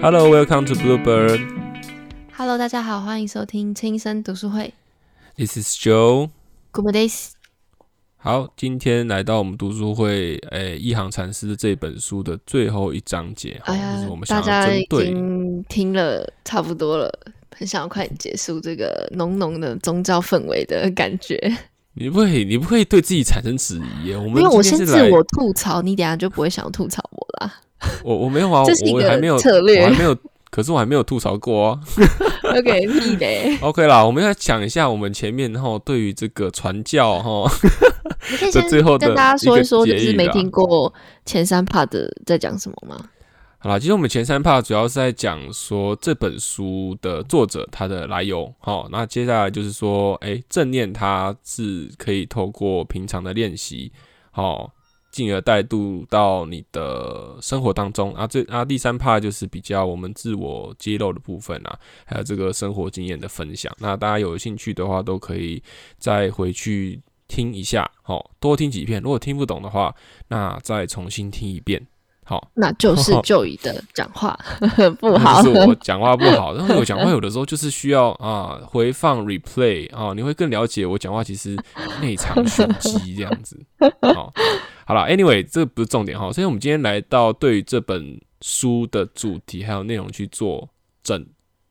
Hello, welcome to Bluebird. Hello，大家好，欢迎收听轻声读书会。This is Joe. Good days。好，今天来到我们读书会，诶、一行禅师这本书的最后一章节，哎呀就是我们，想大家已要针对，经听了差不多了，很想要快点结束这个浓浓的宗教氛围的感觉。你不会，你不会对自己产生质疑耶？我们因为我先自我吐槽，你等下就不会想吐槽我啦。我我没有啊，我还没有策略我还没有，可是我还没有吐槽过啊。OK，屁嘞！OK 啦，我们要讲一下我们前面哈对于这个传教哈，这你可以先最后跟大家说一说，就是没听过前三 part 的在讲什么吗？好啦，其实我们前三 part 主要是在讲说这本书的作者他的来由。好，那接下来就是说，诶，正念它是可以透过平常的练习，好，进而带入到你的生活当中。啊，这啊第三 part 就是比较我们自我揭露的部分啊，还有这个生活经验的分享。那大家有兴趣的话，都可以再回去听一下，好，多听几遍。如果听不懂的话，那再重新听一遍。好，那就是 就以的讲话 不好就。是我讲话不好，然后我讲话有的时候就是需要啊回放 replay 啊，你会更了解我讲话其实内藏玄机这样子。好，好了，anyway，这不是重点哈，所以我们今天来到对于这本书的主题还有内容去做整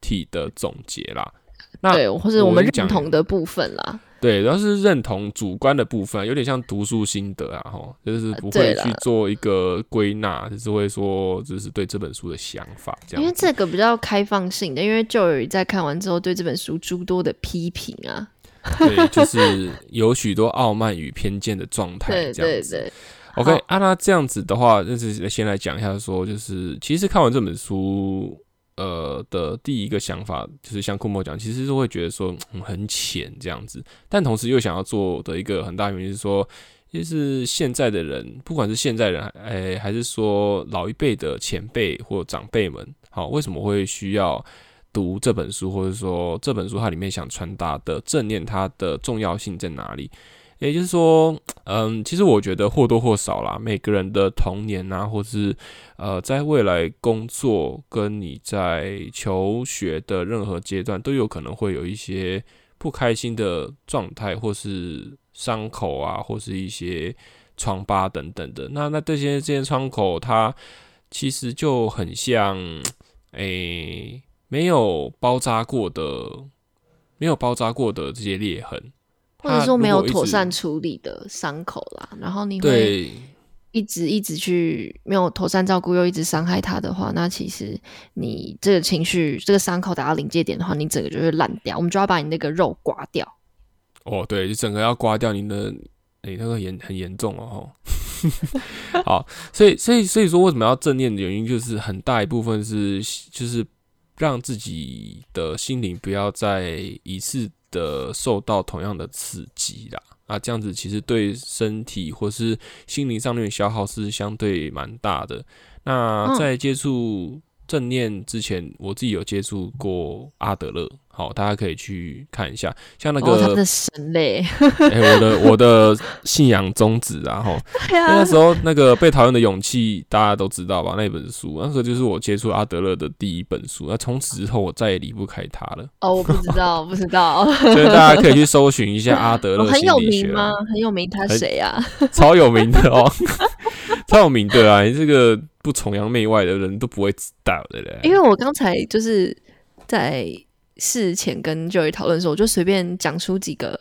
体的总结啦。那对，或者我们认同的部分啦。对，然后是认同主观的部分，有点像读书心得啊，哈，就是不会去做一个归纳，就是会说就是对这本书的想法这样。因为这个比较开放性的，因为就有在看完之后对这本书诸多的批评啊。对，就是有许多傲慢与偏见的状态，对这样子。对对，OK，好啊，那这样子的话，就是先来讲一下说，就是其实看完这本书，呃的第一个想法，就是像库莫讲，其实是会觉得说、很浅这样子，但同时又想要做的一个很大原因是说，就是现在的人，不管是现在人，哎、还是说老一辈的前辈或长辈们，好，为什么会需要？读这本书，或者说这本书它里面想传达的正念，它的重要性在哪里？也就是说，嗯，其实我觉得或多或少啦，每个人的童年啊，或是呃，在未来工作跟你在求学的任何阶段，都有可能会有一些不开心的状态，或是伤口啊，或是一些疮疤等等的。那那这些这些窗口，它其实就很像，诶、没有包扎过的，没有包扎过的这些裂痕。或者说没有妥善处理的伤口啦，然后你会对一直一直去没有妥善照顾，又一直伤害他的话，那其实你这个情绪、这个伤口达到临界点的话，你整个就会烂掉。我们就要把你那个肉刮掉。哦，对，你整个要刮掉你的，诶、那个严很严重哦，吼。好，所以所以所以说，为什么要正念的原因，就是很大一部分是就是让自己的心灵不要再一次的受到同样的刺激啦。啊，这样子其实对身体或是心灵上面的消耗是相对蛮大的。那嗯在接触正念之前，我自己有接触过阿德勒，好，大家可以去看一下，像那个、哦，他的神嘞，哎、我的我的信仰宗旨啊，吼，那时候那个被讨厌的勇气，大家都知道吧？那本书，那时候就是我接触阿德勒的第一本书。那从此之后，我再也离不开他了。哦，我不知道，不知道，所以大家可以去搜寻一下阿德哦勒很有名吗啊，？很有名，他很谁啊？超有名的哦，超有名的啊！你这个不崇洋媚外的人都不会知道的嘞。因为我刚才就是在事前跟 Joey 讨论的时候，我就随便讲出几个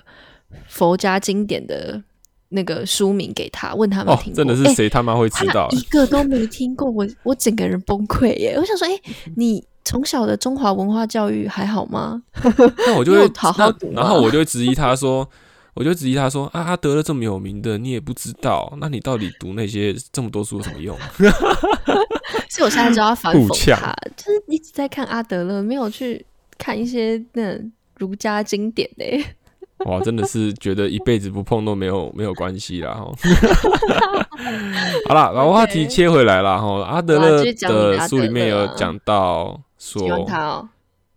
佛家经典的那个书名给他，问他有没有哦听，真的是谁他妈会知道他？一个都没听过，我我整个人崩溃耶！我想说，哎、你从小的中华文化教育还好吗？那我就会 好好读，然后我就会质疑他说，我就质疑他说啊，阿德勒这么有名的，你也不知道，那你到底读那些这么多书有什么用？所以我现在就要反讽他，就是一直在看阿德勒，没有去看一些那儒家经典嘞。哇，真的是觉得一辈子不碰都没有没有关系啦哈。好啦，把话题切回来啦哈。阿德勒的书里面有讲到说，他哦，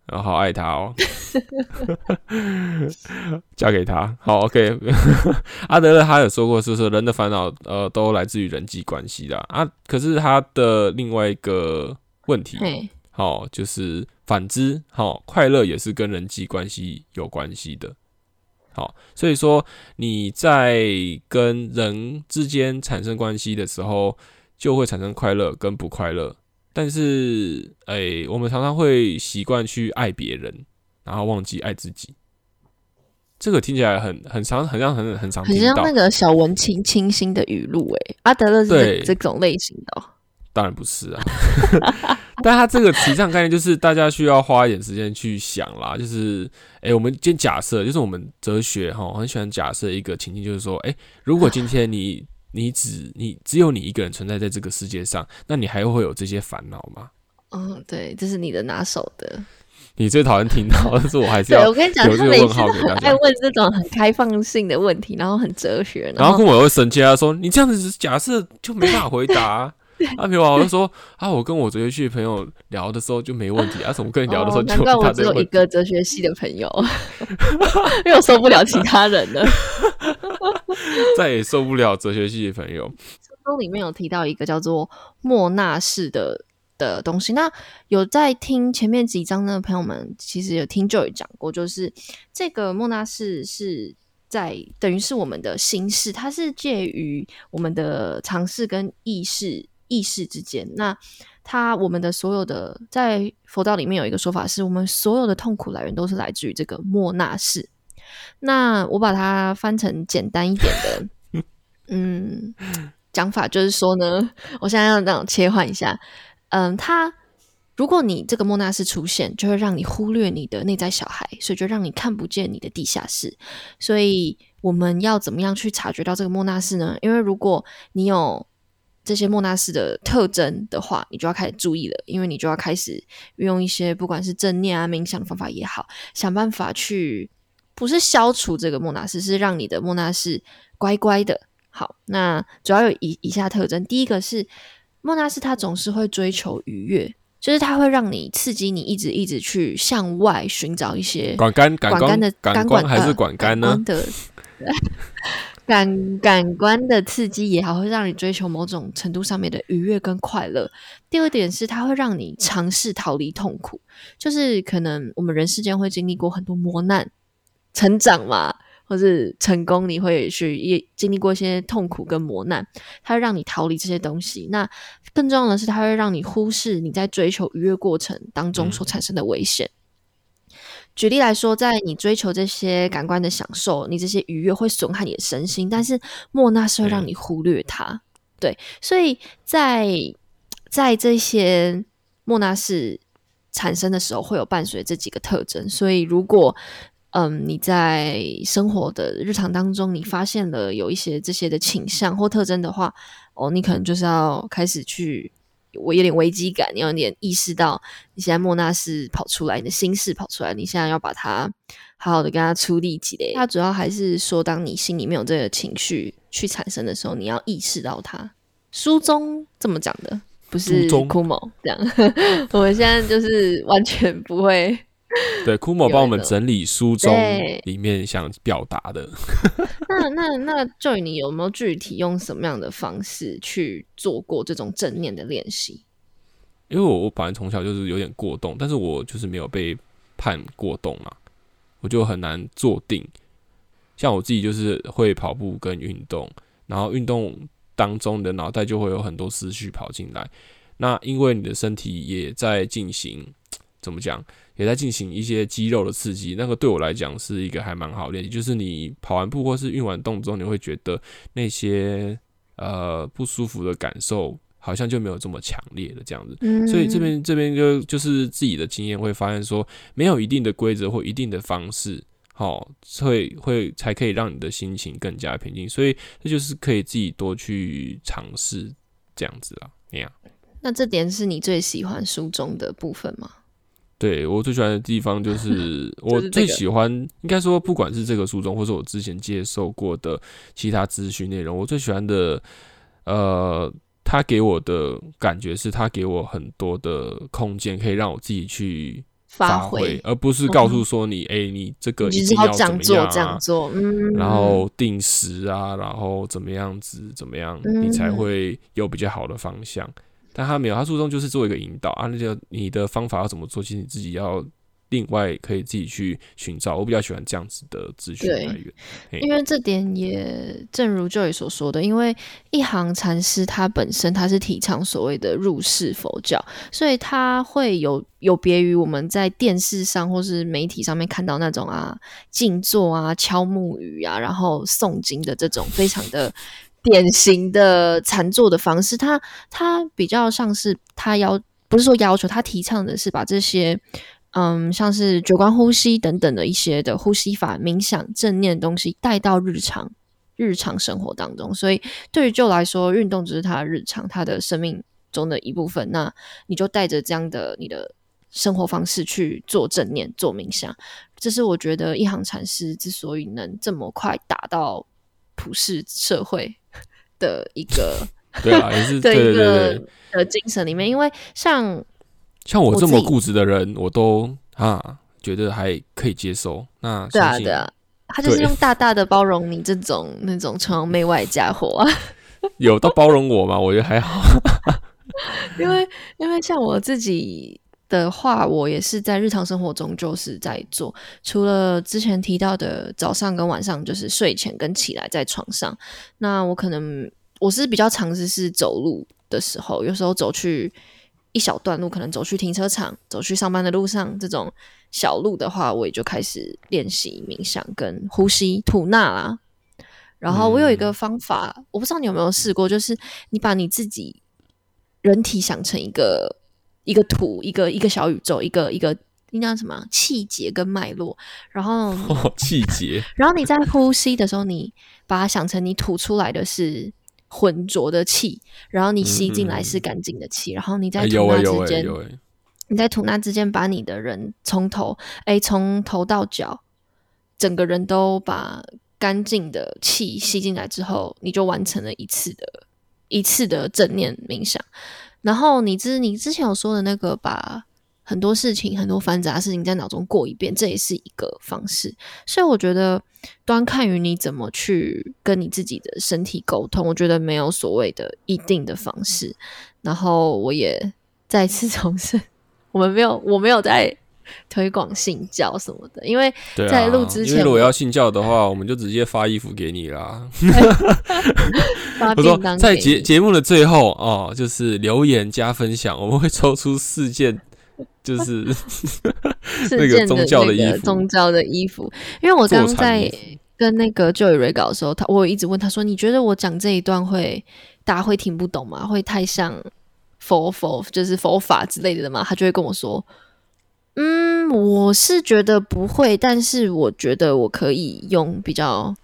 然后好爱他哦，嫁给他。好，OK。阿德勒他有说过，就是人的烦恼呃都来自于人际关系啦啊。可是他的另外一个问题，嘿，好，就是反之，好，快乐也是跟人际关系有关系的。好，所以说你在跟人之间产生关系的时候，就会产生快乐跟不快乐。但是，哎，我们常常会习惯去爱别人，然后忘记爱自己。这个听起来很很常，很像很很常听到。很像那个小文青清新的语录，哎，阿德勒是这种类型的。当然不是啊，但他这个提倡概念就是大家需要花一点时间去想啦。就是，哎，我们先假设，就是我们哲学哈很喜欢假设一个情境，就是说，哎，如果今天你你只你只有你一个人存在在这个世界上，那你还会有这些烦恼吗？嗯，对，这是你的拿手的。你最讨厌听到，但是我还是要我跟你讲，他每次都很爱问这种很开放性的问题，然后很哲学，然后跟我会生气，他说你这样子假设就没法回答。啊，比如我就说啊，我跟我哲学系的朋友聊的时候就没问题啊，怎么跟你聊的时候就难怪我只有一个哲学系的朋友，因为我受不了其他人了，再也受不了哲学系的朋友。书中里面有提到一个叫做莫纳式的的东西，那有在听前面几章的朋友们，其实有听 Joy 讲过，就是这个莫纳士是在等于是我们的心事，它是介于我们的尝试跟意识。意识之间，那他我们的所有的在佛道里面有一个说法，是我们所有的痛苦来源都是来自于这个莫纳士。那我把它翻成简单一点的，嗯，讲法就是说呢，我现在要这样切换一下，嗯，他如果你这个莫纳斯出现，就会让你忽略你的内在小孩，所以就让你看不见你的地下室。所以我们要怎么样去察觉到这个莫纳斯呢？因为如果你有这些莫纳斯的特征的话，你就要开始注意了，因为你就要开始运用一些不管是正念啊、冥想的方法也好，想办法去不是消除这个莫纳斯，是让你的莫纳斯乖乖的。好，那主要有以以下特征：第一个是莫纳斯，他总是会追求愉悦，就是他会让你刺激你，一直一直去向外寻找一些管干管干的感官还是管干呢？感感官的刺激也好，会让你追求某种程度上面的愉悦跟快乐。第二点是，它会让你尝试逃离痛苦，就是可能我们人世间会经历过很多磨难、成长嘛，或是成功，你会去也经历过一些痛苦跟磨难，它会让你逃离这些东西。那更重要的是，它会让你忽视你在追求愉悦过程当中所产生的危险。举例来说，在你追求这些感官的享受，你这些愉悦会损害你的身心，但是莫那是会让你忽略它。对，所以在在这些莫那是产生的时候，会有伴随这几个特征。所以，如果嗯你在生活的日常当中，你发现了有一些这些的倾向或特征的话，哦，你可能就是要开始去。我有点危机感，你有点意识到你现在莫纳是跑出来，你的心事跑出来，你现在要把它好好的跟他出力积累。它主要还是说，当你心里面有这个情绪去产生的时候，你要意识到它。书中这么讲的，不是哭某这样。我们现在就是完全不会。对，库某帮我们整理书中里面想表达的。那那那，Joy，你有没有具体用什么样的方式去做过这种正念的练习？因为我我本来从小就是有点过动，但是我就是没有被判过动嘛，我就很难坐定。像我自己就是会跑步跟运动，然后运动当中你的脑袋就会有很多思绪跑进来。那因为你的身体也在进行，怎么讲？也在进行一些肌肉的刺激，那个对我来讲是一个还蛮好练习。就是你跑完步或是运完动之后，你会觉得那些呃不舒服的感受好像就没有这么强烈的这样子。所以这边这边就就是自己的经验会发现说，没有一定的规则或一定的方式，好会会才可以让你的心情更加平静。所以这就是可以自己多去尝试这样子啊，那样。那这点是你最喜欢书中的部分吗？对我最喜欢的地方就 是我最喜欢，应该说不管是这个书中，或是我之前接受过的其他资讯内容，我最喜欢的，呃，他给我的感觉是他给我很多的空间，可以让我自己去发挥，而不是告诉说你，哎，你这个一定要怎么样啊，嗯，然后定时啊，然后怎么样子怎么样，你才会有比较好的方向。但他没有，他注重就是做一个引导啊，那就你的方法要怎么做，其实你自己要另外可以自己去寻找。我比较喜欢这样子的资讯来源，因为这点也正如 Joy 所说的，因为一行禅师他本身他是提倡所谓的入世佛教，所以他会有有别于我们在电视上或是媒体上面看到那种啊静坐啊敲木鱼啊，然后诵经的这种非常的。典型的禅坐的方式，他他比较像是他要不是说要求，他提倡的是把这些嗯，像是九观呼吸等等的一些的呼吸法、冥想、正念东西带到日常日常生活当中。所以对于就来说，运动只是他日常，他的生命中的一部分。那你就带着这样的你的生活方式去做正念、做冥想，这是我觉得一行禅师之所以能这么快达到普世社会。的一个 对啊，也是 对一个的精神里面，因为像像我这么固执的人，我都啊觉得还可以接受。那对啊对啊，他就是用大大的包容你这种那种崇洋媚外家伙。有到包容我吗？我觉得还好，因为因为像我自己的话，我也是在日常生活中就是在做，除了之前提到的早上跟晚上，就是睡前跟起来在床上，那我可能。我是比较尝试是走路的时候，有时候走去一小段路，可能走去停车场、走去上班的路上这种小路的话，我也就开始练习冥想跟呼吸吐纳啦。然后我有一个方法，我不知道你有没有试过，就是你把你自己人体想成一个一个图，一个一个小宇宙，一个一个那叫什么气节跟脉络，然后 气节，然后你在呼吸的时候，你把它想成你吐出来的是。浑浊的气，然后你吸进来是干净的气，然后你在吐纳之间，你在吐纳之间把你的人从头哎从头到脚，整个人都把干净的气吸进来之后，你就完成了一次的一次的正念冥想。然后你之你之前有说的那个把。很多事情，很多繁杂事情在脑中过一遍，这也是一个方式。所以我觉得，端看于你怎么去跟你自己的身体沟通。我觉得没有所谓的一定的方式。然后我也再次 重申，我们没有，我没有在推广信教什么的。因为在录之前，如果要信教的话，我们就直接发衣服给你啦。我说，在节节目的最后哦，就是留言加分享，我们会抽出四件。就是 那个宗教的衣服，宗教的衣服。因为我刚在跟那个 Joy 瑞搞的时候，他我一直问他说：“你觉得我讲这一段会大家会听不懂吗？会太像佛佛就是佛法之类的吗？”他就会跟我说：“嗯，我是觉得不会，但是我觉得我可以用比较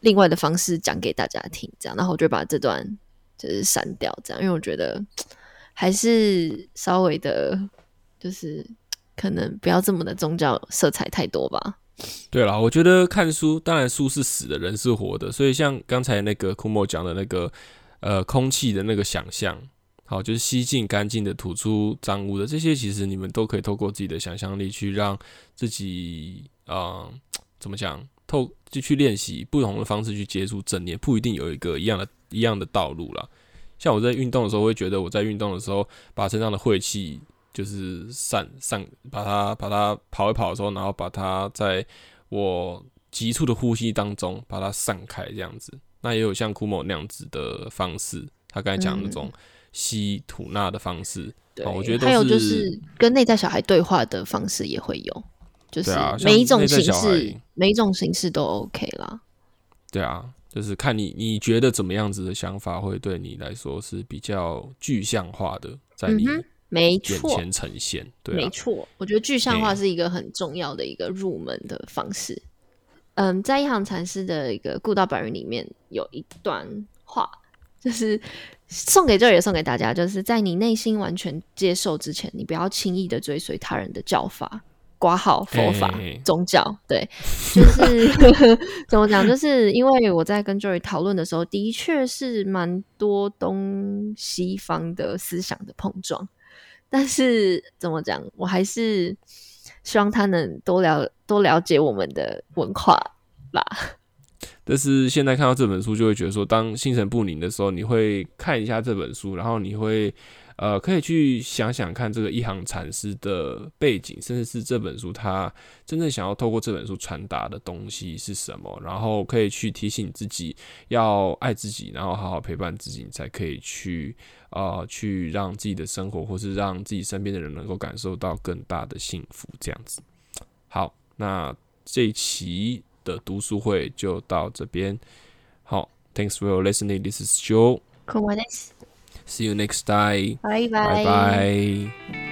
另外的方式讲给大家听。”这样，然后我就把这段就是删掉，这样，因为我觉得 还是稍微的。就是 可能不要这么的宗教色彩太多吧。对了，我觉得看书，当然书是死的，人是活的。所以像刚才那个库莫讲的那个，呃，空气的那个想象，好，就是吸进干净的，吐出脏污的，这些其实你们都可以透过自己的想象力去让自己，啊，怎么讲，透就去练习不同的方式去接触正念，不一定有一个一样的一样的道路了。像我在运动的时候，会觉得我在运动的时候把身上的晦气。就是散散，把它把它跑一跑的时候，然后把它在我急促的呼吸当中把它散开，这样子。那也有像库某那样子的方式，他刚才讲那种吸吐纳的方式。对，我觉得还有就是跟内在小孩对话的方式也会有，就是每一种形式，每一种形式都 OK 啦。对啊，就是看你你觉得怎么样子的想法会对你来说是比较具象化的，在你。没错，眼前呈现，对，没错。我觉得具象化是一个很重要的一个入门的方式。嗯，在一行禅师的一个《故道白云》里面有一段话，就是送给这也送给大家，就是在你内心完全接受之前，你不要轻易的追随他人的教法、挂号佛法、宗教。对，就是 怎么讲？就是因为我在跟 Joy 讨论的时候，的确是蛮多东西方的思想的碰撞。但是怎么讲，我还是希望他能多了多了解我们的文化吧。但是现在看到这本书，就会觉得说，当心神不宁的时候，你会看一下这本书，然后你会呃，可以去想想看这个一行禅师的背景，甚至是这本书他真正想要透过这本书传达的东西是什么，然后可以去提醒自己要爱自己，然后好好陪伴自己，你才可以去呃去让自己的生活，或是让自己身边的人能够感受到更大的幸福，这样子。好，那这一期的读书会就到这边。好，Thanks for listening. This is Joe. Cool, See you next time. Bye bye. bye, bye.